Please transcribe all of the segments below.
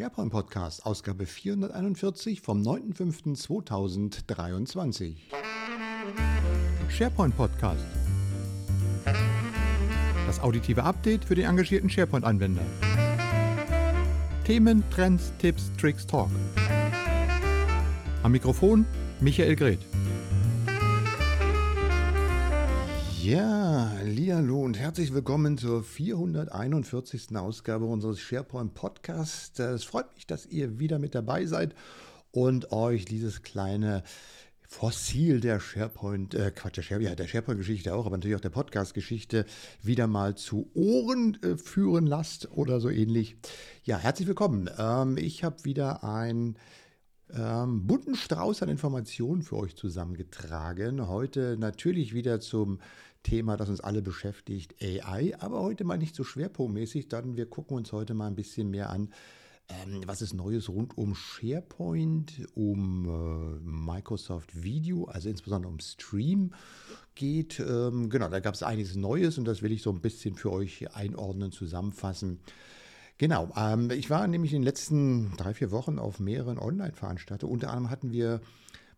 SharePoint Podcast, Ausgabe 441 vom 9.05.2023. SharePoint Podcast. Das auditive Update für den engagierten SharePoint-Anwender. Themen, Trends, Tipps, Tricks, Talk. Am Mikrofon Michael Greth. Ja, hallo und herzlich willkommen zur 441. Ausgabe unseres SharePoint Podcasts. Es freut mich, dass ihr wieder mit dabei seid und euch dieses kleine Fossil der SharePoint, äh, Quatsch, der, Share, ja, der SharePoint-Geschichte auch, aber natürlich auch der Podcast-Geschichte wieder mal zu Ohren äh, führen lasst oder so ähnlich. Ja, herzlich willkommen. Ähm, ich habe wieder ein ähm, bunten Strauß an Informationen für euch zusammengetragen. Heute natürlich wieder zum Thema, das uns alle beschäftigt, AI, aber heute mal nicht so schwerpunktmäßig, dann wir gucken uns heute mal ein bisschen mehr an, ähm, was ist Neues rund um SharePoint, um äh, Microsoft Video, also insbesondere um Stream geht. Ähm, genau, da gab es einiges Neues und das will ich so ein bisschen für euch einordnen, zusammenfassen. Genau, ähm, ich war nämlich in den letzten drei, vier Wochen auf mehreren Online-Veranstaltungen. Unter anderem hatten wir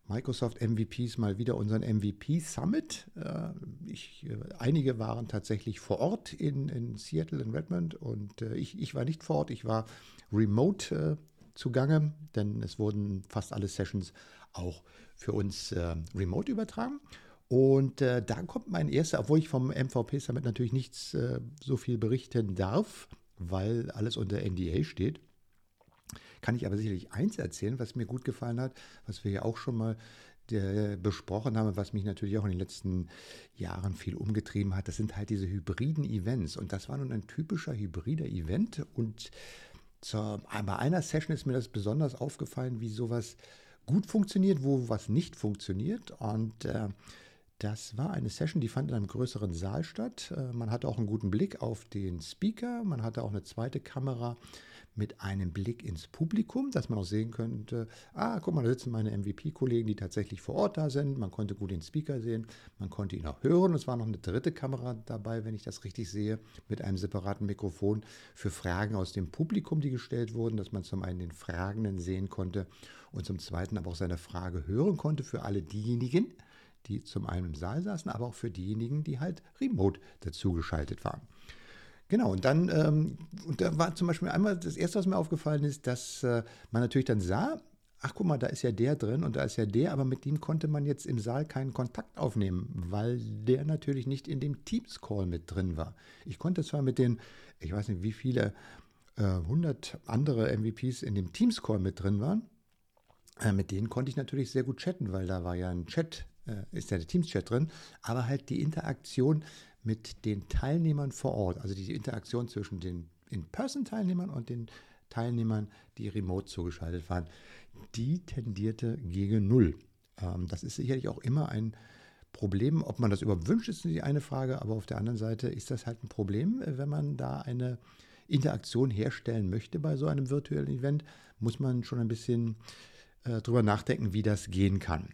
Microsoft MVPs mal wieder unseren MVP Summit. Äh, ich, äh, einige waren tatsächlich vor Ort in, in Seattle, in Redmond und äh, ich, ich war nicht vor Ort, ich war remote zugange, denn es wurden fast alle Sessions auch für uns remote übertragen. Und äh, da kommt mein erster, obwohl ich vom MVP Summit natürlich nichts äh, so viel berichten darf, weil alles unter NDA steht. Kann ich aber sicherlich eins erzählen, was mir gut gefallen hat, was wir ja auch schon mal der, besprochen haben, was mich natürlich auch in den letzten Jahren viel umgetrieben hat. Das sind halt diese hybriden Events. Und das war nun ein typischer hybrider Event. Und zur, bei einer Session ist mir das besonders aufgefallen, wie sowas gut funktioniert, wo was nicht funktioniert. Und äh, das war eine Session, die fand in einem größeren Saal statt. Äh, man hatte auch einen guten Blick auf den Speaker. Man hatte auch eine zweite Kamera mit einem Blick ins Publikum, dass man auch sehen könnte, ah, guck mal, da sitzen meine MVP-Kollegen, die tatsächlich vor Ort da sind. Man konnte gut den Speaker sehen, man konnte ihn auch hören. Es war noch eine dritte Kamera dabei, wenn ich das richtig sehe, mit einem separaten Mikrofon für Fragen aus dem Publikum, die gestellt wurden, dass man zum einen den Fragenden sehen konnte und zum zweiten aber auch seine Frage hören konnte für alle diejenigen, die zum einen im Saal saßen, aber auch für diejenigen, die halt remote dazugeschaltet waren. Genau, und dann, ähm, und da war zum Beispiel einmal das erste, was mir aufgefallen ist, dass äh, man natürlich dann sah, ach guck mal, da ist ja der drin und da ist ja der, aber mit dem konnte man jetzt im Saal keinen Kontakt aufnehmen, weil der natürlich nicht in dem Teams-Call mit drin war. Ich konnte zwar mit den, ich weiß nicht, wie viele, äh, 100 andere MVPs in dem Teams-Call mit drin waren, äh, mit denen konnte ich natürlich sehr gut chatten, weil da war ja ein Chat ist ja der Teams-Chat drin, aber halt die Interaktion mit den Teilnehmern vor Ort, also die Interaktion zwischen den In-Person-Teilnehmern und den Teilnehmern, die remote zugeschaltet waren, die tendierte gegen Null. Ähm, das ist sicherlich auch immer ein Problem. Ob man das überhaupt wünscht, ist die eine Frage, aber auf der anderen Seite ist das halt ein Problem, wenn man da eine Interaktion herstellen möchte bei so einem virtuellen Event, muss man schon ein bisschen äh, drüber nachdenken, wie das gehen kann.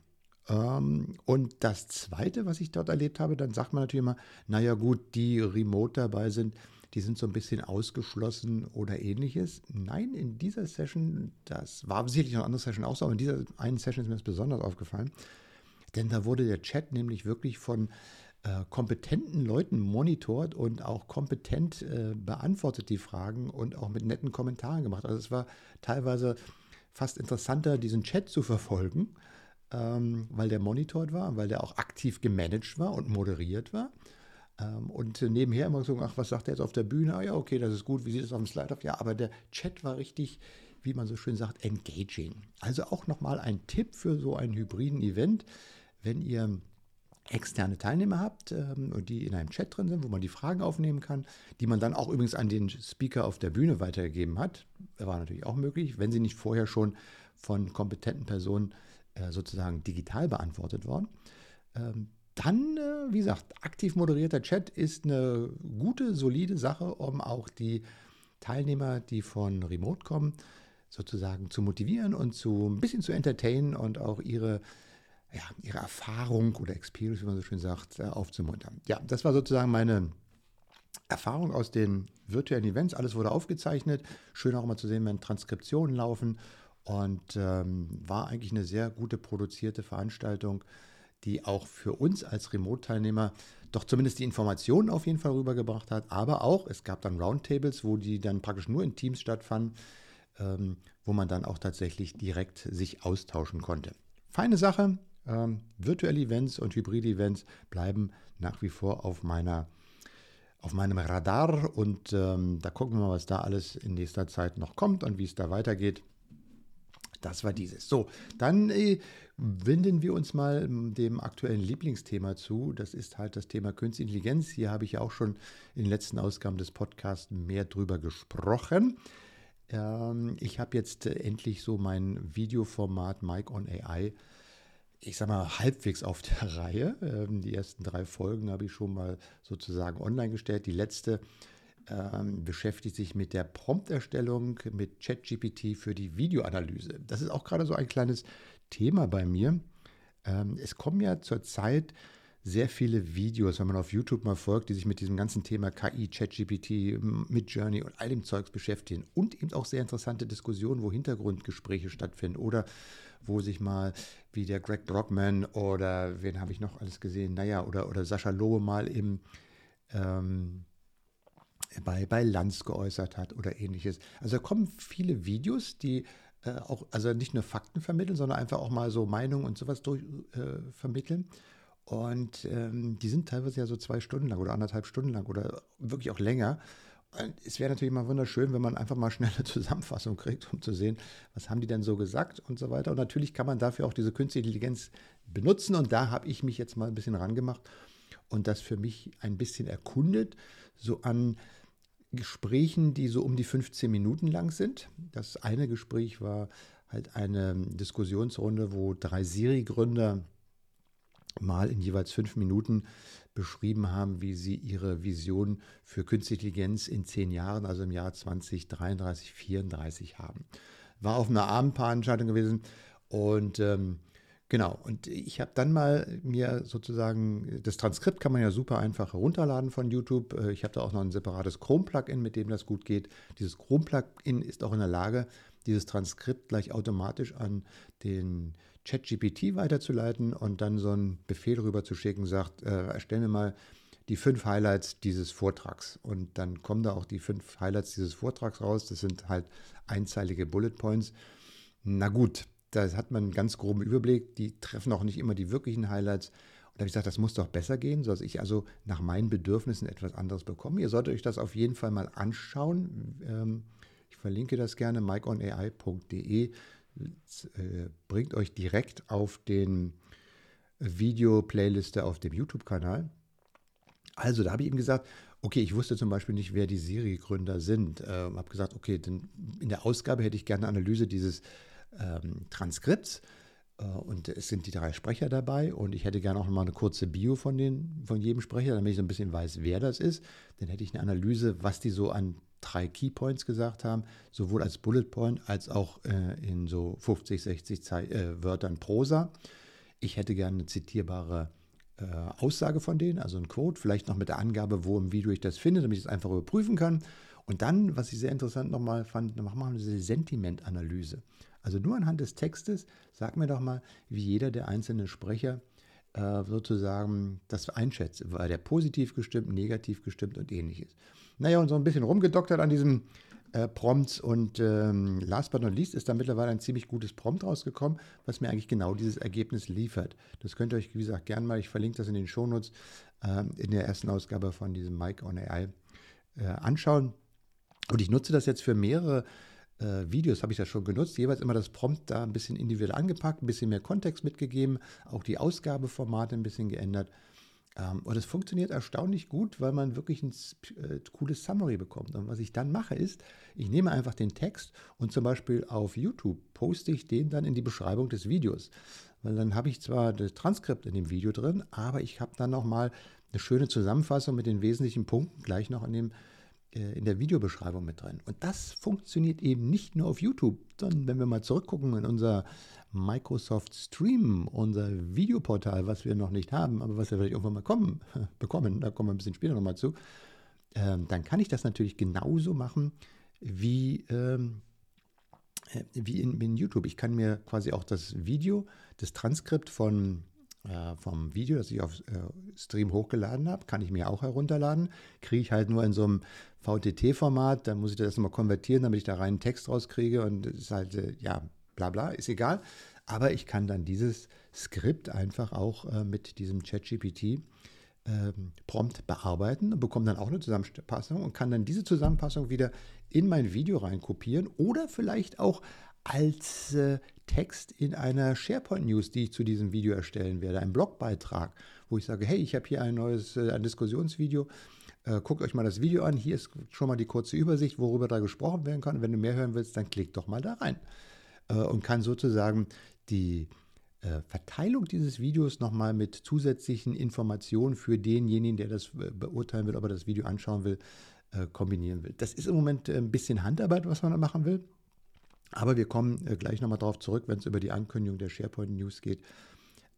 Ähm, und das Zweite, was ich dort erlebt habe, dann sagt man natürlich immer, naja gut, die remote dabei sind, die sind so ein bisschen ausgeschlossen oder ähnliches. Nein, in dieser Session, das war sicherlich noch eine andere Session auch so, aber in dieser einen Session ist mir das besonders aufgefallen, denn da wurde der Chat nämlich wirklich von äh, kompetenten Leuten monitort und auch kompetent äh, beantwortet die Fragen und auch mit netten Kommentaren gemacht. Also es war teilweise fast interessanter, diesen Chat zu verfolgen, ähm, weil der monitort war, weil der auch aktiv gemanagt war und moderiert war. Ähm, und nebenher immer so, ach, was sagt er jetzt auf der Bühne? Ah ja, okay, das ist gut, wie sieht es auf dem Slide auf? Ja, aber der Chat war richtig, wie man so schön sagt, engaging. Also auch nochmal ein Tipp für so einen hybriden Event, wenn ihr externe Teilnehmer habt ähm, und die in einem Chat drin sind, wo man die Fragen aufnehmen kann, die man dann auch übrigens an den Speaker auf der Bühne weitergegeben hat. War natürlich auch möglich, wenn sie nicht vorher schon von kompetenten Personen äh, sozusagen digital beantwortet worden. Ähm, dann, äh, wie gesagt, aktiv moderierter Chat ist eine gute, solide Sache, um auch die Teilnehmer, die von Remote kommen, sozusagen zu motivieren und zu ein bisschen zu entertainen und auch ihre, ja, ihre Erfahrung oder Experience, wie man so schön sagt, äh, aufzumuntern. Ja, das war sozusagen meine Erfahrung aus den virtuellen Events. Alles wurde aufgezeichnet. Schön auch mal zu sehen, wenn Transkriptionen laufen. Und ähm, war eigentlich eine sehr gute produzierte Veranstaltung, die auch für uns als Remote-Teilnehmer doch zumindest die Informationen auf jeden Fall rübergebracht hat. Aber auch, es gab dann Roundtables, wo die dann praktisch nur in Teams stattfanden, ähm, wo man dann auch tatsächlich direkt sich austauschen konnte. Feine Sache. Ähm, virtuelle Events und hybride Events bleiben nach wie vor auf meiner auf meinem Radar und ähm, da gucken wir mal, was da alles in nächster Zeit noch kommt und wie es da weitergeht. Das war dieses. So, dann äh, wenden wir uns mal dem aktuellen Lieblingsthema zu. Das ist halt das Thema Künstliche Intelligenz. Hier habe ich ja auch schon in den letzten Ausgaben des Podcasts mehr drüber gesprochen. Ähm, ich habe jetzt äh, endlich so mein Videoformat Mike on AI ich sag mal, halbwegs auf der Reihe. Ähm, die ersten drei Folgen habe ich schon mal sozusagen online gestellt. Die letzte ähm, beschäftigt sich mit der Prompterstellung mit ChatGPT für die Videoanalyse. Das ist auch gerade so ein kleines Thema bei mir. Ähm, es kommen ja zurzeit sehr viele Videos, wenn man auf YouTube mal folgt, die sich mit diesem ganzen Thema KI, ChatGPT, Midjourney und all dem Zeugs beschäftigen. Und eben auch sehr interessante Diskussionen, wo Hintergrundgespräche stattfinden oder wo sich mal wie der Greg Brockman oder wen habe ich noch alles gesehen, naja, oder, oder Sascha Lohe mal im ähm, bei, bei Lanz geäußert hat oder ähnliches. Also da kommen viele Videos, die äh, auch, also nicht nur Fakten vermitteln, sondern einfach auch mal so Meinungen und sowas durch, äh, vermitteln. Und ähm, die sind teilweise ja so zwei Stunden lang oder anderthalb Stunden lang oder wirklich auch länger. Und es wäre natürlich mal wunderschön, wenn man einfach mal schnell eine Zusammenfassung kriegt, um zu sehen, was haben die denn so gesagt und so weiter. Und natürlich kann man dafür auch diese künstliche Intelligenz benutzen. Und da habe ich mich jetzt mal ein bisschen rangemacht und das für mich ein bisschen erkundet, so an Gesprächen, die so um die 15 Minuten lang sind. Das eine Gespräch war halt eine Diskussionsrunde, wo drei Siri-Gründer mal in jeweils fünf Minuten beschrieben haben, wie sie ihre Vision für Künstliche Intelligenz in zehn Jahren, also im Jahr 2033, 34 haben. War auf einer Abendveranstaltung gewesen und ähm, Genau, und ich habe dann mal mir sozusagen, das Transkript kann man ja super einfach herunterladen von YouTube. Äh, ich habe da auch noch ein separates Chrome-Plugin, mit dem das gut geht. Dieses Chrome-Plugin ist auch in der Lage, dieses Transkript gleich automatisch an den ChatGPT weiterzuleiten und dann so einen Befehl rüber zu schicken, sagt, äh, erstell mir mal die fünf Highlights dieses Vortrags. Und dann kommen da auch die fünf Highlights dieses Vortrags raus. Das sind halt einzeilige Bullet Points. Na gut, da hat man einen ganz groben Überblick. Die treffen auch nicht immer die wirklichen Highlights. Und da habe ich gesagt, das muss doch besser gehen, sodass ich also nach meinen Bedürfnissen etwas anderes bekomme. Ihr solltet euch das auf jeden Fall mal anschauen. Ähm, ich verlinke das gerne, mikeonai.de. Äh, bringt euch direkt auf den Video-Playliste auf dem YouTube-Kanal. Also, da habe ich ihm gesagt, okay, ich wusste zum Beispiel nicht, wer die Siri-Gründer sind. Ähm, habe gesagt, okay, denn in der Ausgabe hätte ich gerne eine Analyse dieses ähm, Transkripts. Äh, und es sind die drei Sprecher dabei und ich hätte gerne auch noch mal eine kurze Bio von, den, von jedem Sprecher, damit ich so ein bisschen weiß, wer das ist. Dann hätte ich eine Analyse, was die so an drei Keypoints gesagt haben, sowohl als Bullet Point als auch äh, in so 50, 60 Ze äh, Wörtern Prosa. Ich hätte gerne eine zitierbare äh, Aussage von denen, also ein Quote, vielleicht noch mit der Angabe, wo im Video ich das finde, damit ich es einfach überprüfen kann. Und dann, was ich sehr interessant nochmal fand, machen wir eine Sentimentanalyse. Also nur anhand des Textes, sag mir doch mal, wie jeder der einzelnen Sprecher äh, sozusagen das einschätzt. War der positiv gestimmt, negativ gestimmt und ähnliches. Naja, und so ein bisschen rumgedoktert an diesem äh, Prompts und ähm, last but not least ist da mittlerweile ein ziemlich gutes Prompt rausgekommen, was mir eigentlich genau dieses Ergebnis liefert. Das könnt ihr euch, wie gesagt, gern mal, ich verlinke das in den Shownotes, äh, in der ersten Ausgabe von diesem Mike on AI äh, anschauen. Und ich nutze das jetzt für mehrere äh, Videos habe ich das schon genutzt, jeweils immer das Prompt da ein bisschen individuell angepackt, ein bisschen mehr Kontext mitgegeben, auch die Ausgabeformate ein bisschen geändert. Ähm, und es funktioniert erstaunlich gut, weil man wirklich ein äh, cooles Summary bekommt. Und was ich dann mache ist, ich nehme einfach den Text und zum Beispiel auf YouTube poste ich den dann in die Beschreibung des Videos. Weil dann habe ich zwar das Transkript in dem Video drin, aber ich habe dann nochmal eine schöne Zusammenfassung mit den wesentlichen Punkten gleich noch in dem äh, in der Videobeschreibung mit drin. Und das funktioniert eben nicht nur auf YouTube, sondern wenn wir mal zurückgucken in unser Microsoft Stream, unser Videoportal, was wir noch nicht haben, aber was wir vielleicht irgendwann mal kommen, bekommen, da kommen wir ein bisschen später nochmal zu, ähm, dann kann ich das natürlich genauso machen wie, ähm, äh, wie in, in, YouTube. Ich kann mir quasi auch das Video, das Transkript von, äh, vom Video, das ich auf äh, Stream hochgeladen habe, kann ich mir auch herunterladen. Kriege ich halt nur in so einem VTT-Format, dann muss ich das erstmal konvertieren, damit ich da reinen Text rauskriege und es ist halt, äh, ja, bla bla, ist egal. Aber ich kann dann dieses Skript einfach auch äh, mit diesem ChatGPT ähm, prompt bearbeiten und bekomme dann auch eine Zusammenfassung und kann dann diese Zusammenfassung wieder in mein Video reinkopieren oder vielleicht auch als äh, Text in einer SharePoint News, die ich zu diesem Video erstellen werde, ein Blogbeitrag, wo ich sage, hey, ich habe hier ein neues äh, ein Diskussionsvideo, äh, guckt euch mal das Video an, hier ist schon mal die kurze Übersicht, worüber da gesprochen werden kann. Wenn du mehr hören willst, dann klick doch mal da rein äh, und kann sozusagen die äh, Verteilung dieses Videos nochmal mit zusätzlichen Informationen für denjenigen, der das äh, beurteilen will, ob er das Video anschauen will, kombinieren will. Das ist im Moment ein bisschen Handarbeit, was man da machen will. Aber wir kommen gleich nochmal darauf zurück, wenn es über die Ankündigung der SharePoint News geht.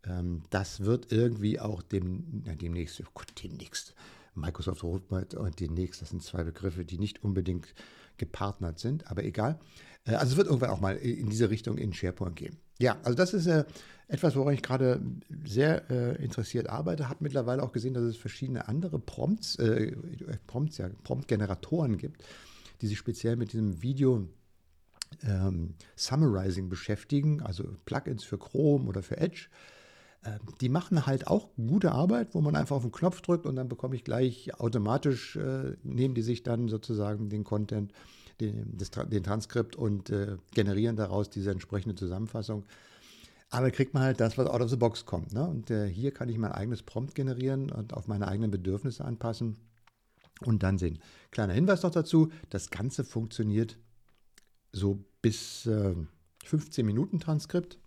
Ähm, das wird irgendwie auch dem, na, demnächst, oh Gott, demnächst, Microsoft Roadmap und demnächst, das sind zwei Begriffe, die nicht unbedingt gepartnert sind, aber egal. Also es wird irgendwann auch mal in diese Richtung in SharePoint gehen. Ja, also das ist äh, etwas, woran ich gerade sehr äh, interessiert arbeite. Habe mittlerweile auch gesehen, dass es verschiedene andere Prompts, äh, Prompts, ja, Prompt-Generatoren gibt, die sich speziell mit diesem Video ähm, Summarizing beschäftigen, also Plugins für Chrome oder für Edge. Ähm, die machen halt auch gute Arbeit, wo man einfach auf den Knopf drückt und dann bekomme ich gleich automatisch, äh, nehmen die sich dann sozusagen den Content den, das, den Transkript und äh, generieren daraus diese entsprechende Zusammenfassung. Aber kriegt man halt das, was out of the box kommt. Ne? Und äh, hier kann ich mein eigenes Prompt generieren und auf meine eigenen Bedürfnisse anpassen und dann sehen. Kleiner Hinweis noch dazu: Das Ganze funktioniert so bis äh, 15 Minuten Transkript.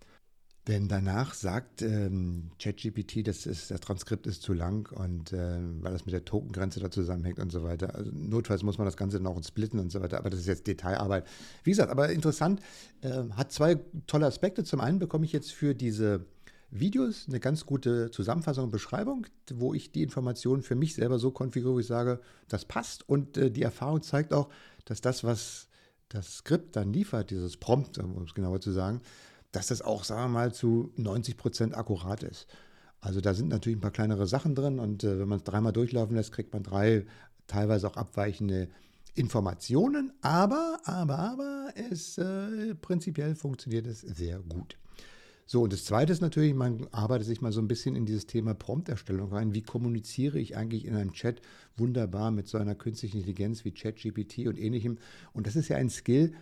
Denn danach sagt ähm, ChatGPT, das, das Transkript ist zu lang und äh, weil das mit der Tokengrenze da zusammenhängt und so weiter. Also notfalls muss man das Ganze auch splitten und so weiter, aber das ist jetzt Detailarbeit. Wie gesagt, aber interessant, äh, hat zwei tolle Aspekte. Zum einen bekomme ich jetzt für diese Videos eine ganz gute Zusammenfassung und Beschreibung, wo ich die Informationen für mich selber so konfiguriere, wo ich sage, das passt und äh, die Erfahrung zeigt auch, dass das, was das Skript dann liefert, dieses Prompt, um es genauer zu sagen, dass das auch, sagen wir mal, zu 90 Prozent akkurat ist. Also da sind natürlich ein paar kleinere Sachen drin und äh, wenn man es dreimal durchlaufen lässt, kriegt man drei teilweise auch abweichende Informationen, aber, aber, aber es äh, prinzipiell funktioniert es sehr gut. So, und das Zweite ist natürlich, man arbeitet sich mal so ein bisschen in dieses Thema Prompterstellung rein. Wie kommuniziere ich eigentlich in einem Chat wunderbar mit so einer künstlichen Intelligenz wie ChatGPT und ähnlichem? Und das ist ja ein Skill,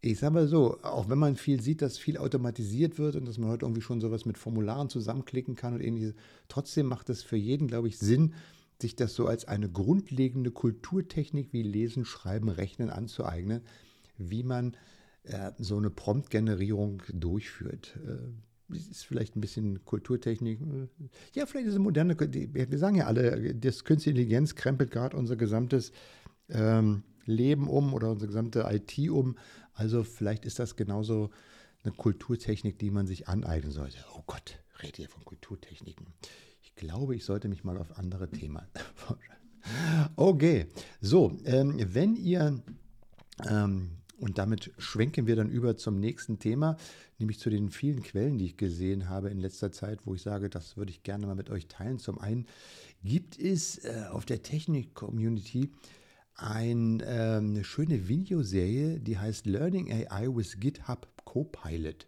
ich sage mal so, auch wenn man viel sieht, dass viel automatisiert wird und dass man heute irgendwie schon sowas mit Formularen zusammenklicken kann und ähnliches, trotzdem macht es für jeden, glaube ich, Sinn, sich das so als eine grundlegende Kulturtechnik wie Lesen, Schreiben, Rechnen anzueignen, wie man so eine Promptgenerierung durchführt. Äh, ist vielleicht ein bisschen Kulturtechnik. Ja, vielleicht ist es moderne. Wir sagen ja alle, das Künstliche Intelligenz krempelt gerade unser gesamtes ähm, Leben um oder unsere gesamte IT um. Also vielleicht ist das genauso eine Kulturtechnik, die man sich aneignen sollte. Oh Gott, rede hier von Kulturtechniken. Ich glaube, ich sollte mich mal auf andere Themen Okay, so, ähm, wenn ihr, ähm, und damit schwenken wir dann über zum nächsten Thema, nämlich zu den vielen Quellen, die ich gesehen habe in letzter Zeit, wo ich sage, das würde ich gerne mal mit euch teilen. Zum einen gibt es äh, auf der Technik-Community ein, ähm, eine schöne Videoserie, die heißt Learning AI with GitHub Copilot.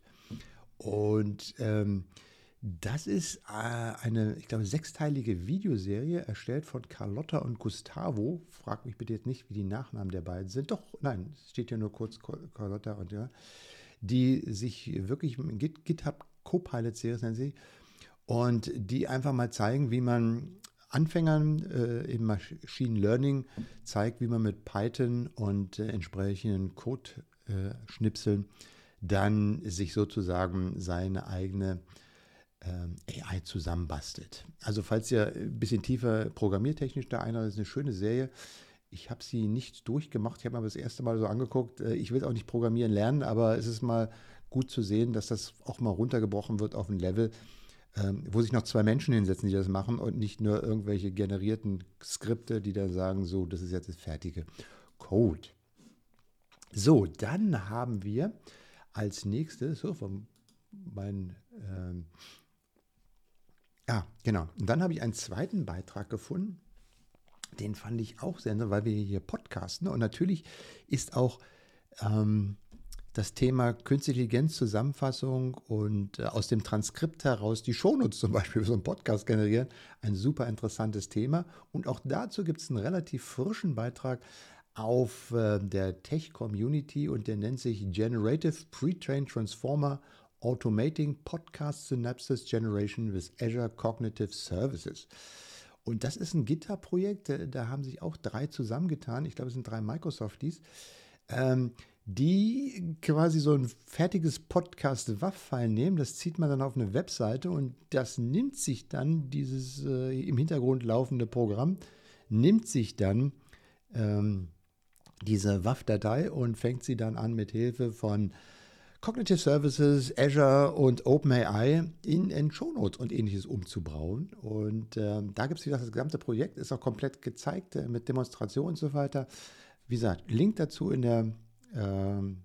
Und ähm, das ist äh, eine, ich glaube, sechsteilige Videoserie, erstellt von Carlotta und Gustavo. Frag mich bitte jetzt nicht, wie die Nachnamen der beiden sind. Doch, nein, es steht ja nur kurz Carlotta und ja. Die sich wirklich Git, GitHub Copilot-Serie nennen sie. Und die einfach mal zeigen, wie man Anfängern äh, im Machine Learning zeigt, wie man mit Python und äh, entsprechenden Code-Schnipseln äh, dann sich sozusagen seine eigene AI zusammenbastelt. Also falls ihr ein bisschen tiefer programmiertechnisch da einer ist, eine schöne Serie. Ich habe sie nicht durchgemacht, ich habe mir das erste Mal so angeguckt. Äh, ich will auch nicht programmieren lernen, aber es ist mal gut zu sehen, dass das auch mal runtergebrochen wird auf ein Level, ähm, wo sich noch zwei Menschen hinsetzen, die das machen und nicht nur irgendwelche generierten Skripte, die dann sagen, so, das ist jetzt das fertige Code. So, dann haben wir als nächstes, so von meinen, ähm, ja, genau. Und dann habe ich einen zweiten Beitrag gefunden, den fand ich auch sehr, weil wir hier podcasten. Und natürlich ist auch ähm, das Thema Künstliche Intelligenz, Zusammenfassung und äh, aus dem Transkript heraus die Shownotes zum Beispiel für so einen Podcast generieren, ein super interessantes Thema. Und auch dazu gibt es einen relativ frischen Beitrag auf äh, der Tech-Community und der nennt sich Generative Pre-Trained Transformer Automating Podcast Synapses Generation with Azure Cognitive Services. Und das ist ein GitHub-Projekt, äh, da haben sich auch drei zusammengetan. Ich glaube, es sind drei Microsofties. Ähm, die quasi so ein fertiges Podcast-WAV-File nehmen, das zieht man dann auf eine Webseite und das nimmt sich dann, dieses äh, im Hintergrund laufende Programm, nimmt sich dann ähm, diese WAV-Datei und fängt sie dann an mit Hilfe von Cognitive Services, Azure und OpenAI in, in Shownotes und ähnliches umzubauen. Und ähm, da gibt es wieder das gesamte Projekt, ist auch komplett gezeigt äh, mit Demonstrationen und so weiter. Wie gesagt, Link dazu in der ähm,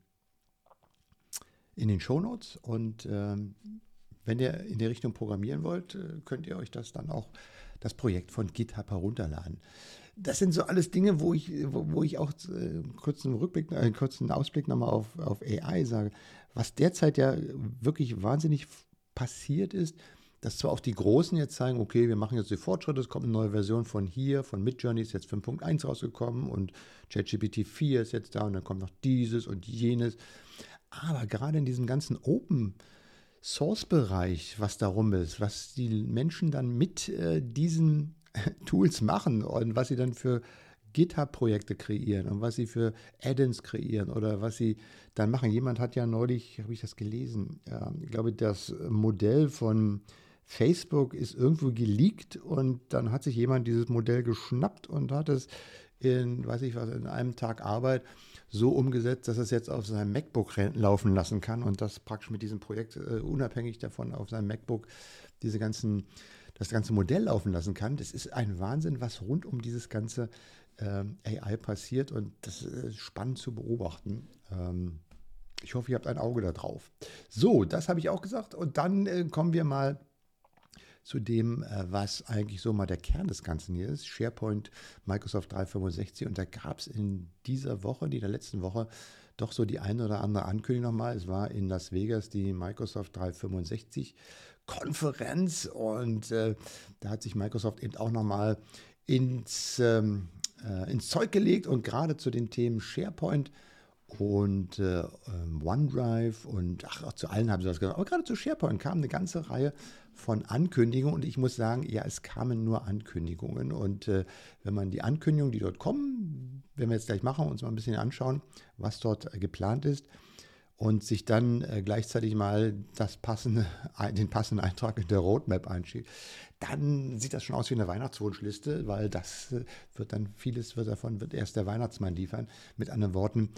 in den Shownotes und ähm, wenn ihr in die Richtung programmieren wollt, äh, könnt ihr euch das dann auch, das Projekt von GitHub herunterladen. Das sind so alles Dinge, wo ich, wo, wo ich auch äh, kurzen Rückblick, äh, kurzen Ausblick nochmal auf, auf AI sage. Was derzeit ja wirklich wahnsinnig passiert ist, dass zwar auch die Großen jetzt zeigen, okay, wir machen jetzt die Fortschritte, es kommt eine neue Version von hier, von Midjourney ist jetzt 5.1 rausgekommen und ChatGPT 4 ist jetzt da und dann kommt noch dieses und jenes. Aber gerade in diesem ganzen Open Source Bereich, was darum ist, was die Menschen dann mit äh, diesen Tools machen und was sie dann für GitHub-Projekte kreieren und was sie für Add-ins kreieren oder was sie dann machen. Jemand hat ja neulich, habe ich das gelesen, ja, ich glaube, das Modell von Facebook ist irgendwo geleakt und dann hat sich jemand dieses Modell geschnappt und hat es in, weiß ich was, in einem Tag Arbeit so umgesetzt, dass es jetzt auf seinem MacBook laufen lassen kann und das praktisch mit diesem Projekt uh, unabhängig davon auf seinem MacBook diese ganzen, das ganze Modell laufen lassen kann. Das ist ein Wahnsinn, was rund um dieses ganze äh, AI passiert und das ist spannend zu beobachten. Ähm, ich hoffe, ihr habt ein Auge da drauf. So, das habe ich auch gesagt und dann äh, kommen wir mal zu dem, äh, was eigentlich so mal der Kern des Ganzen hier ist, SharePoint Microsoft 365. Und da gab es in dieser Woche, in der letzten Woche, doch so die eine oder andere Ankündigung nochmal. Es war in Las Vegas die Microsoft 365 Konferenz und äh, da hat sich Microsoft eben auch nochmal ins, ähm, äh, ins Zeug gelegt und gerade zu den Themen SharePoint und äh, ähm, OneDrive und ach, zu allen haben sie das gesagt. Aber gerade zu SharePoint kam eine ganze Reihe von Ankündigungen und ich muss sagen, ja, es kamen nur Ankündigungen. Und äh, wenn man die Ankündigungen, die dort kommen, wenn wir jetzt gleich machen, uns mal ein bisschen anschauen, was dort äh, geplant ist und sich dann äh, gleichzeitig mal das passende, den passenden Eintrag in der Roadmap einschiebt, dann sieht das schon aus wie eine Weihnachtswunschliste, weil das äh, wird dann, vieles wird davon, wird erst der Weihnachtsmann liefern. Mit anderen Worten,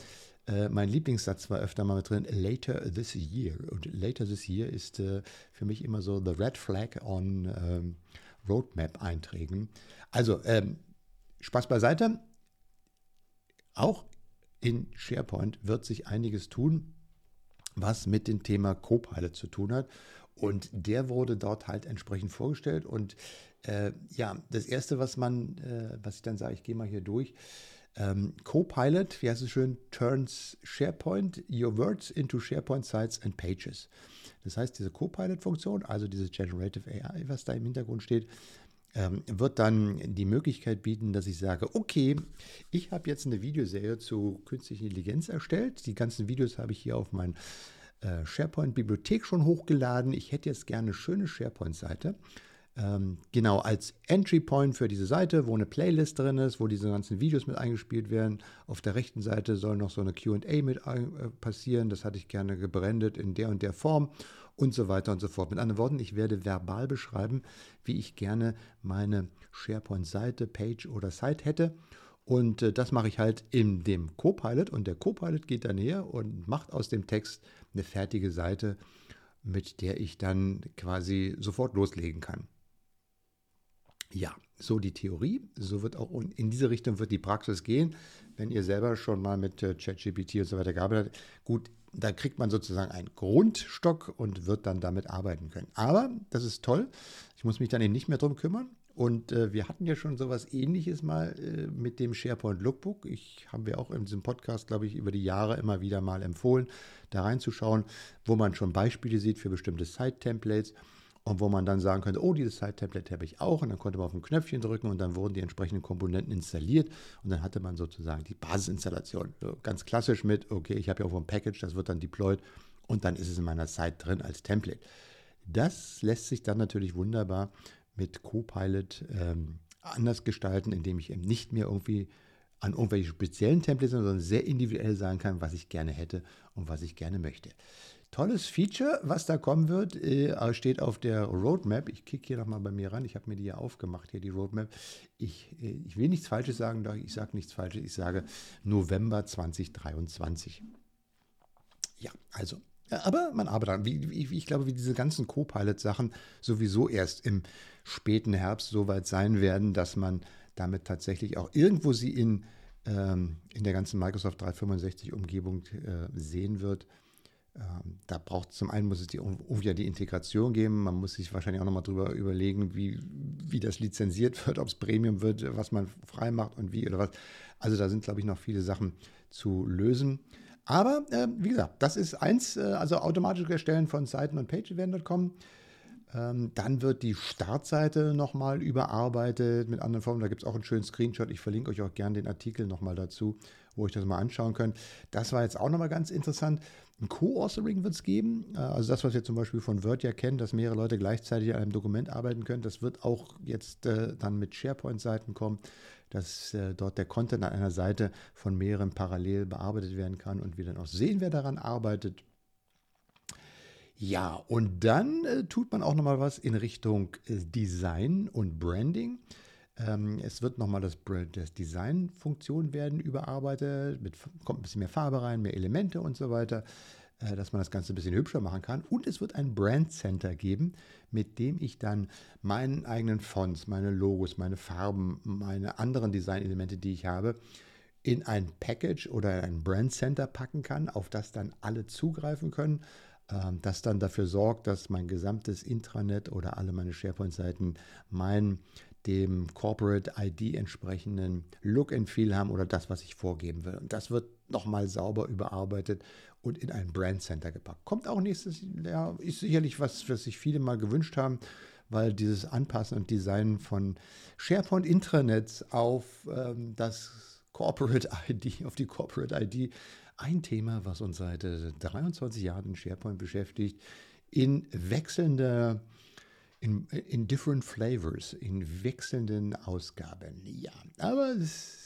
äh, mein Lieblingssatz war öfter mal mit drin, later this year. Und later this year ist äh, für mich immer so the red flag on ähm, Roadmap-Einträgen. Also, ähm, Spaß beiseite. Auch in SharePoint wird sich einiges tun, was mit dem Thema Copilot zu tun hat. Und der wurde dort halt entsprechend vorgestellt. Und äh, ja, das Erste, was man, äh, was ich dann sage, ich gehe mal hier durch, ähm, Copilot, wie heißt es schön, turns SharePoint, your words into SharePoint Sites and Pages. Das heißt, diese Copilot-Funktion, also diese Generative AI, was da im Hintergrund steht, wird dann die Möglichkeit bieten, dass ich sage, okay, ich habe jetzt eine Videoserie zu künstlicher Intelligenz erstellt. Die ganzen Videos habe ich hier auf mein äh, SharePoint-Bibliothek schon hochgeladen. Ich hätte jetzt gerne eine schöne SharePoint-Seite ähm, genau als Entry Point für diese Seite, wo eine Playlist drin ist, wo diese ganzen Videos mit eingespielt werden. Auf der rechten Seite soll noch so eine QA mit äh, passieren. Das hatte ich gerne gebrandet in der und der Form und so weiter und so fort. Mit anderen Worten, ich werde verbal beschreiben, wie ich gerne meine SharePoint-Seite, Page oder Site hätte. Und äh, das mache ich halt in dem Copilot. Und der Copilot geht dann her und macht aus dem Text eine fertige Seite mit der ich dann quasi sofort loslegen kann. Ja, so die Theorie. So wird auch in diese Richtung wird die Praxis gehen. Wenn ihr selber schon mal mit äh, ChatGPT und so weiter gearbeitet habt, gut, da kriegt man sozusagen einen Grundstock und wird dann damit arbeiten können. Aber das ist toll. Ich muss mich dann eben nicht mehr drum kümmern. Und äh, wir hatten ja schon sowas ähnliches mal äh, mit dem SharePoint Lookbook. Ich haben wir auch in diesem Podcast, glaube ich, über die Jahre immer wieder mal empfohlen, da reinzuschauen, wo man schon Beispiele sieht für bestimmte Site-Templates und wo man dann sagen könnte, oh, dieses Site-Template habe ich auch und dann konnte man auf ein Knöpfchen drücken und dann wurden die entsprechenden Komponenten installiert und dann hatte man sozusagen die Basisinstallation. Ganz klassisch mit, okay, ich habe ja auch ein Package, das wird dann deployed und dann ist es in meiner Site drin als Template. Das lässt sich dann natürlich wunderbar mit Copilot ähm, anders gestalten, indem ich eben nicht mehr irgendwie an irgendwelche speziellen Templates, sondern sehr individuell sagen kann, was ich gerne hätte und was ich gerne möchte. Tolles Feature, was da kommen wird, äh, steht auf der Roadmap. Ich kicke hier nochmal bei mir ran. Ich habe mir die ja aufgemacht, hier die Roadmap. Ich, äh, ich will nichts Falsches sagen, doch ich sage nichts Falsches. Ich sage November 2023. Ja, also aber man arbeitet wie, ich glaube, wie diese ganzen Copilot-Sachen sowieso erst im späten Herbst so weit sein werden, dass man damit tatsächlich auch irgendwo sie in, ähm, in der ganzen Microsoft 365-Umgebung äh, sehen wird. Ähm, da braucht zum einen muss es die, irgendwie die Integration geben. Man muss sich wahrscheinlich auch nochmal drüber überlegen, wie, wie das lizenziert wird, ob es Premium wird, was man frei macht und wie oder was. Also da sind, glaube ich, noch viele Sachen zu lösen. Aber äh, wie gesagt, das ist eins, äh, also automatische Erstellen von Seiten und kommen. Ähm, dann wird die Startseite nochmal überarbeitet mit anderen Formen. Da gibt es auch einen schönen Screenshot. Ich verlinke euch auch gerne den Artikel nochmal dazu, wo ich das mal anschauen könnt. Das war jetzt auch nochmal ganz interessant. Ein Co-Authoring wird es geben. Äh, also das, was ihr zum Beispiel von Word ja kennt, dass mehrere Leute gleichzeitig an einem Dokument arbeiten können, das wird auch jetzt äh, dann mit SharePoint-Seiten kommen dass äh, dort der Content an einer Seite von mehreren parallel bearbeitet werden kann und wir dann auch sehen, wer daran arbeitet. Ja, und dann äh, tut man auch nochmal was in Richtung äh, Design und Branding. Ähm, es wird nochmal das, das Design-Funktion werden überarbeitet, mit, kommt ein bisschen mehr Farbe rein, mehr Elemente und so weiter. Äh, dass man das Ganze ein bisschen hübscher machen kann. Und es wird ein Brand Center geben, mit dem ich dann meinen eigenen Fonts, meine Logos, meine Farben, meine anderen Designelemente, die ich habe, in ein Package oder ein Brand Center packen kann, auf das dann alle zugreifen können, ähm, das dann dafür sorgt, dass mein gesamtes Intranet oder alle meine SharePoint-Seiten meinen dem Corporate ID entsprechenden Look and Feel haben oder das, was ich vorgeben will. Und das wird nochmal sauber überarbeitet und in ein Brand Center gepackt. Kommt auch nächstes Jahr, ist sicherlich was, was sich viele mal gewünscht haben, weil dieses Anpassen und Design von SharePoint Intranets auf ähm, das Corporate ID, auf die Corporate ID, ein Thema, was uns seit 23 Jahren in SharePoint beschäftigt, in wechselnder in, in different flavors, in wechselnden Ausgaben. Ja, aber es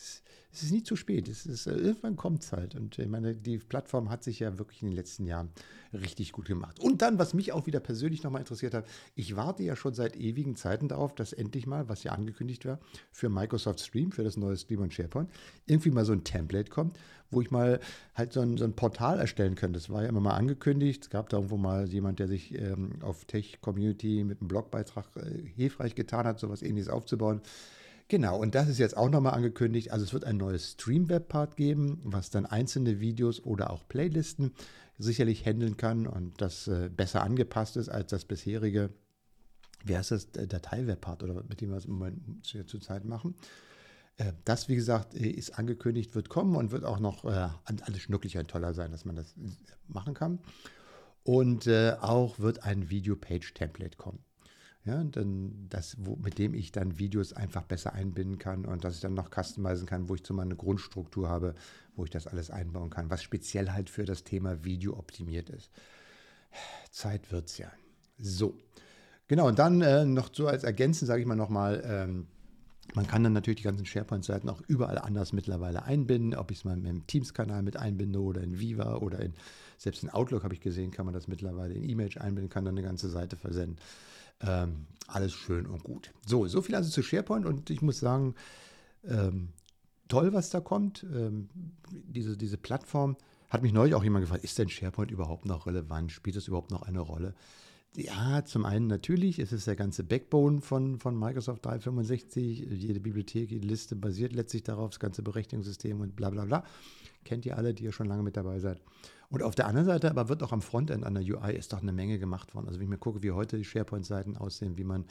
es ist nie zu spät. Es ist, äh, irgendwann kommt es halt. Und ich meine, die Plattform hat sich ja wirklich in den letzten Jahren richtig gut gemacht. Und dann, was mich auch wieder persönlich nochmal interessiert hat, ich warte ja schon seit ewigen Zeiten darauf, dass endlich mal, was ja angekündigt war, für Microsoft Stream, für das neue Stream und SharePoint, irgendwie mal so ein Template kommt, wo ich mal halt so ein, so ein Portal erstellen könnte. Das war ja immer mal angekündigt. Es gab da irgendwo mal jemand, der sich ähm, auf Tech Community mit einem Blogbeitrag äh, hilfreich getan hat, sowas ähnliches aufzubauen. Genau, und das ist jetzt auch nochmal angekündigt. Also es wird ein neues Stream-Web-Part geben, was dann einzelne Videos oder auch Playlisten sicherlich handeln kann und das äh, besser angepasst ist als das bisherige, wie heißt das, Datei-Web-Part oder mit dem wir es im Moment zurzeit machen. Äh, das, wie gesagt, äh, ist angekündigt, wird kommen und wird auch noch äh, alles schnucklicher und toller sein, dass man das äh, machen kann. Und auch wird ein Video-Page-Template kommen. Ja, dann das, wo, mit dem ich dann Videos einfach besser einbinden kann und dass ich dann noch customizen kann, wo ich zu meiner Grundstruktur habe, wo ich das alles einbauen kann, was speziell halt für das Thema Video optimiert ist. Zeit wird's ja. So. Genau, und dann äh, noch so als Ergänzen, sage ich mal nochmal, ähm, man kann dann natürlich die ganzen SharePoint-Seiten auch überall anders mittlerweile einbinden, ob ich es mal im Teams-Kanal mit einbinde oder in Viva oder in, selbst in Outlook habe ich gesehen, kann man das mittlerweile in Image einbinden, kann dann eine ganze Seite versenden. Ähm, alles schön und gut. So, so viel also zu SharePoint und ich muss sagen, ähm, toll, was da kommt. Ähm, diese, diese Plattform hat mich neulich auch jemand gefragt, ist denn SharePoint überhaupt noch relevant? Spielt das überhaupt noch eine Rolle? Ja, zum einen natürlich, es ist der ganze Backbone von, von Microsoft 365. Jede Bibliothek, jede Liste basiert letztlich darauf, das ganze Berechnungssystem und bla bla bla. Kennt ihr alle, die ja schon lange mit dabei seid. Und auf der anderen Seite aber wird auch am Frontend an der UI ist doch eine Menge gemacht worden. Also wenn ich mir gucke, wie heute die SharePoint-Seiten aussehen, wie man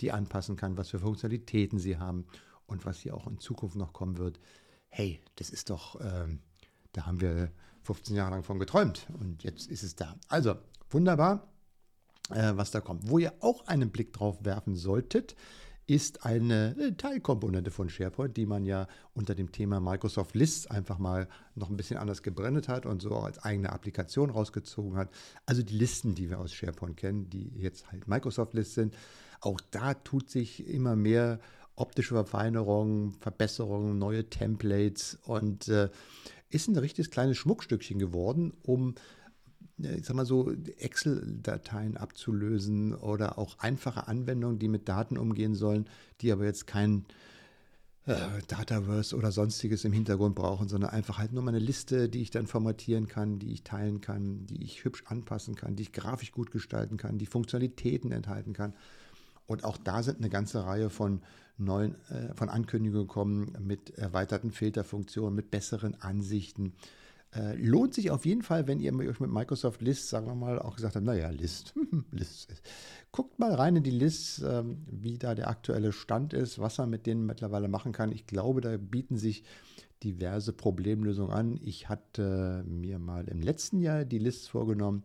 die anpassen kann, was für Funktionalitäten sie haben und was hier auch in Zukunft noch kommen wird. Hey, das ist doch, ähm, da haben wir 15 Jahre lang von geträumt und jetzt ist es da. Also wunderbar, äh, was da kommt. Wo ihr auch einen Blick drauf werfen solltet, ist eine äh, Teilkomponente von SharePoint, die man ja unter dem Thema Microsoft Lists einfach mal noch ein bisschen anders gebrandet hat und so als eigene Applikation rausgezogen hat. Also die Listen, die wir aus SharePoint kennen, die jetzt halt Microsoft Lists sind. Auch da tut sich immer mehr optische Verfeinerungen, Verbesserungen, neue Templates und äh, ist ein richtiges kleines Schmuckstückchen geworden, um ich sag mal so, Excel-Dateien abzulösen oder auch einfache Anwendungen, die mit Daten umgehen sollen, die aber jetzt kein äh, Dataverse oder sonstiges im Hintergrund brauchen, sondern einfach halt nur mal eine Liste, die ich dann formatieren kann, die ich teilen kann, die ich hübsch anpassen kann, die ich grafisch gut gestalten kann, die Funktionalitäten enthalten kann. Und auch da sind eine ganze Reihe von neuen, äh, von Ankündigungen gekommen mit erweiterten Filterfunktionen, mit besseren Ansichten, äh, lohnt sich auf jeden Fall, wenn ihr euch mit Microsoft List, sagen wir mal, auch gesagt habt, naja, List, List. Guckt mal rein in die List, ähm, wie da der aktuelle Stand ist, was man mit denen mittlerweile machen kann. Ich glaube, da bieten sich diverse Problemlösungen an. Ich hatte mir mal im letzten Jahr die List vorgenommen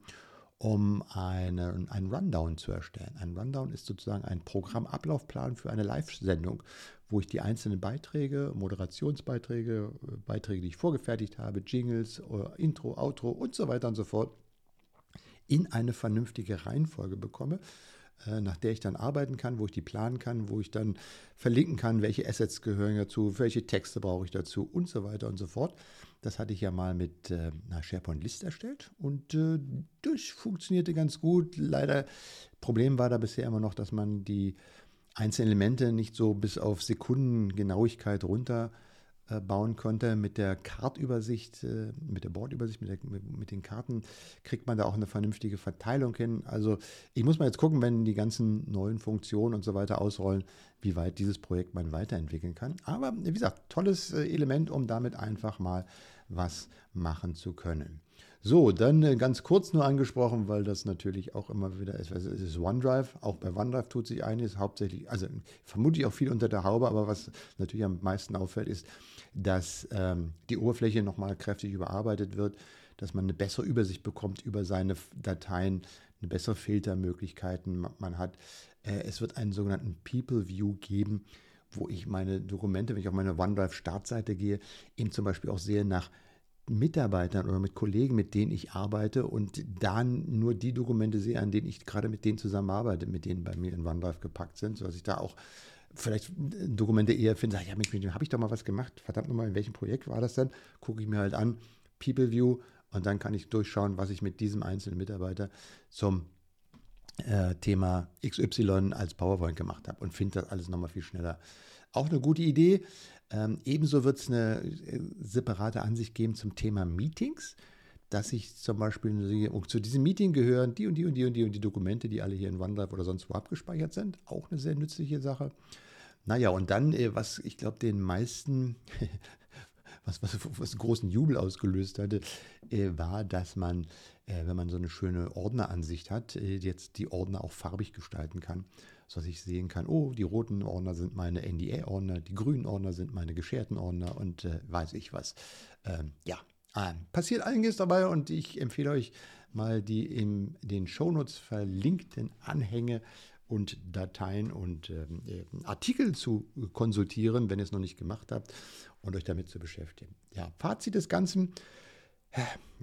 um eine, einen Rundown zu erstellen. Ein Rundown ist sozusagen ein Programmablaufplan für eine Live-Sendung, wo ich die einzelnen Beiträge, Moderationsbeiträge, Beiträge, die ich vorgefertigt habe, Jingles, äh, Intro, Outro und so weiter und so fort, in eine vernünftige Reihenfolge bekomme, äh, nach der ich dann arbeiten kann, wo ich die planen kann, wo ich dann verlinken kann, welche Assets gehören dazu, welche Texte brauche ich dazu und so weiter und so fort. Das hatte ich ja mal mit äh, einer SharePoint List erstellt und äh, das funktionierte ganz gut. Leider Problem war da bisher immer noch, dass man die einzelnen Elemente nicht so bis auf Sekundengenauigkeit runter bauen konnte. Mit der Kartübersicht, äh, mit der Bordübersicht, mit, der, mit, den Karten kriegt man da auch eine vernünftige Verteilung hin. Also ich muss mal jetzt gucken, wenn die ganzen neuen Funktionen und so weiter ausrollen, wie weit dieses Projekt man weiterentwickeln kann. Aber wie gesagt, tolles äh, Element, um damit einfach mal was machen zu können. So, dann äh, ganz kurz nur angesprochen, weil das natürlich auch immer wieder ist. Es ist OneDrive. Auch bei OneDrive tut sich einiges. Hauptsächlich, also vermutlich auch viel unter der Haube, aber was natürlich am meisten auffällt, ist, dass ähm, die Oberfläche nochmal kräftig überarbeitet wird, dass man eine bessere Übersicht bekommt über seine Dateien, eine bessere Filtermöglichkeiten man hat. Äh, es wird einen sogenannten People View geben, wo ich meine Dokumente, wenn ich auf meine OneDrive-Startseite gehe, eben zum Beispiel auch sehe nach Mitarbeitern oder mit Kollegen, mit denen ich arbeite und dann nur die Dokumente sehe, an denen ich gerade mit denen zusammenarbeite, mit denen bei mir in OneDrive gepackt sind, sodass ich da auch vielleicht Dokumente eher finde, ja, mit dem habe ich doch mal was gemacht, verdammt nochmal, in welchem Projekt war das denn? Gucke ich mir halt an, People View und dann kann ich durchschauen, was ich mit diesem einzelnen Mitarbeiter zum äh, Thema XY als PowerPoint gemacht habe und finde das alles nochmal viel schneller. Auch eine gute Idee. Ähm, ebenso wird es eine äh, separate Ansicht geben zum Thema Meetings, dass ich zum Beispiel zu diesem Meeting gehören die und die und die und die und die Dokumente, die alle hier in OneDrive oder sonst wo abgespeichert sind. Auch eine sehr nützliche Sache. Naja, und dann, äh, was ich glaube, den meisten, was, was, was einen großen Jubel ausgelöst hatte, äh, war, dass man, wenn man so eine schöne Ordneransicht hat, jetzt die Ordner auch farbig gestalten kann sodass ich sehen kann, oh, die roten Ordner sind meine NDA-Ordner, die grünen Ordner sind meine gescherten Ordner und äh, weiß ich was. Ähm, ja, äh, passiert einiges dabei und ich empfehle euch mal die in den Shownotes verlinkten Anhänge und Dateien und ähm, äh, Artikel zu konsultieren, wenn ihr es noch nicht gemacht habt und euch damit zu beschäftigen. Ja, Fazit des Ganzen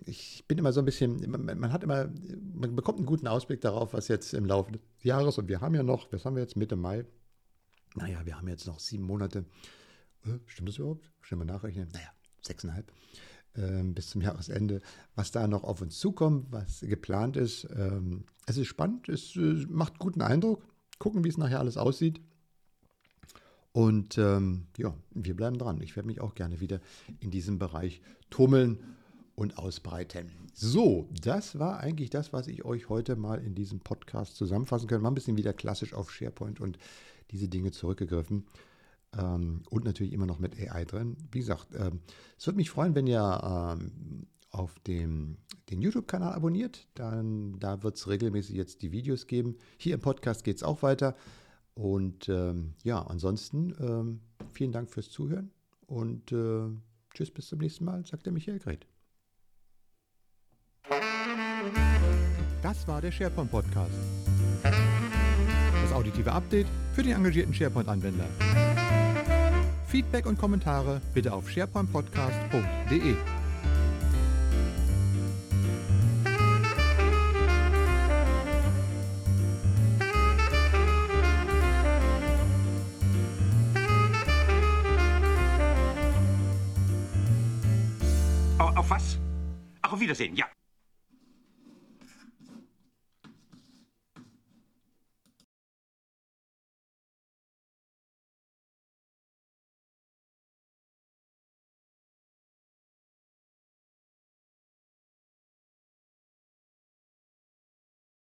ich bin immer so ein bisschen, man, hat immer, man bekommt einen guten Ausblick darauf, was jetzt im Laufe des Jahres, und wir haben ja noch, was haben wir jetzt, Mitte Mai? Naja, wir haben jetzt noch sieben Monate. Äh, stimmt das überhaupt? Schnell mal nachrechnen. Naja, sechseinhalb äh, bis zum Jahresende, was da noch auf uns zukommt, was geplant ist. Ähm, es ist spannend, es äh, macht guten Eindruck. Gucken, wie es nachher alles aussieht. Und ähm, ja, wir bleiben dran. Ich werde mich auch gerne wieder in diesem Bereich tummeln und ausbreiten. So, das war eigentlich das, was ich euch heute mal in diesem Podcast zusammenfassen kann. Mal ein bisschen wieder klassisch auf SharePoint und diese Dinge zurückgegriffen. Ähm, und natürlich immer noch mit AI drin. Wie gesagt, ähm, es würde mich freuen, wenn ihr ähm, auf dem, den YouTube-Kanal abonniert. Dann, da wird es regelmäßig jetzt die Videos geben. Hier im Podcast geht es auch weiter. Und ja, ansonsten vielen Dank fürs Zuhören und äh, tschüss, bis zum nächsten Mal, sagt der Michael Gret. Das war der SharePoint Podcast. Das auditive Update für den engagierten SharePoint-Anwender. Feedback und Kommentare bitte auf sharepointpodcast.de.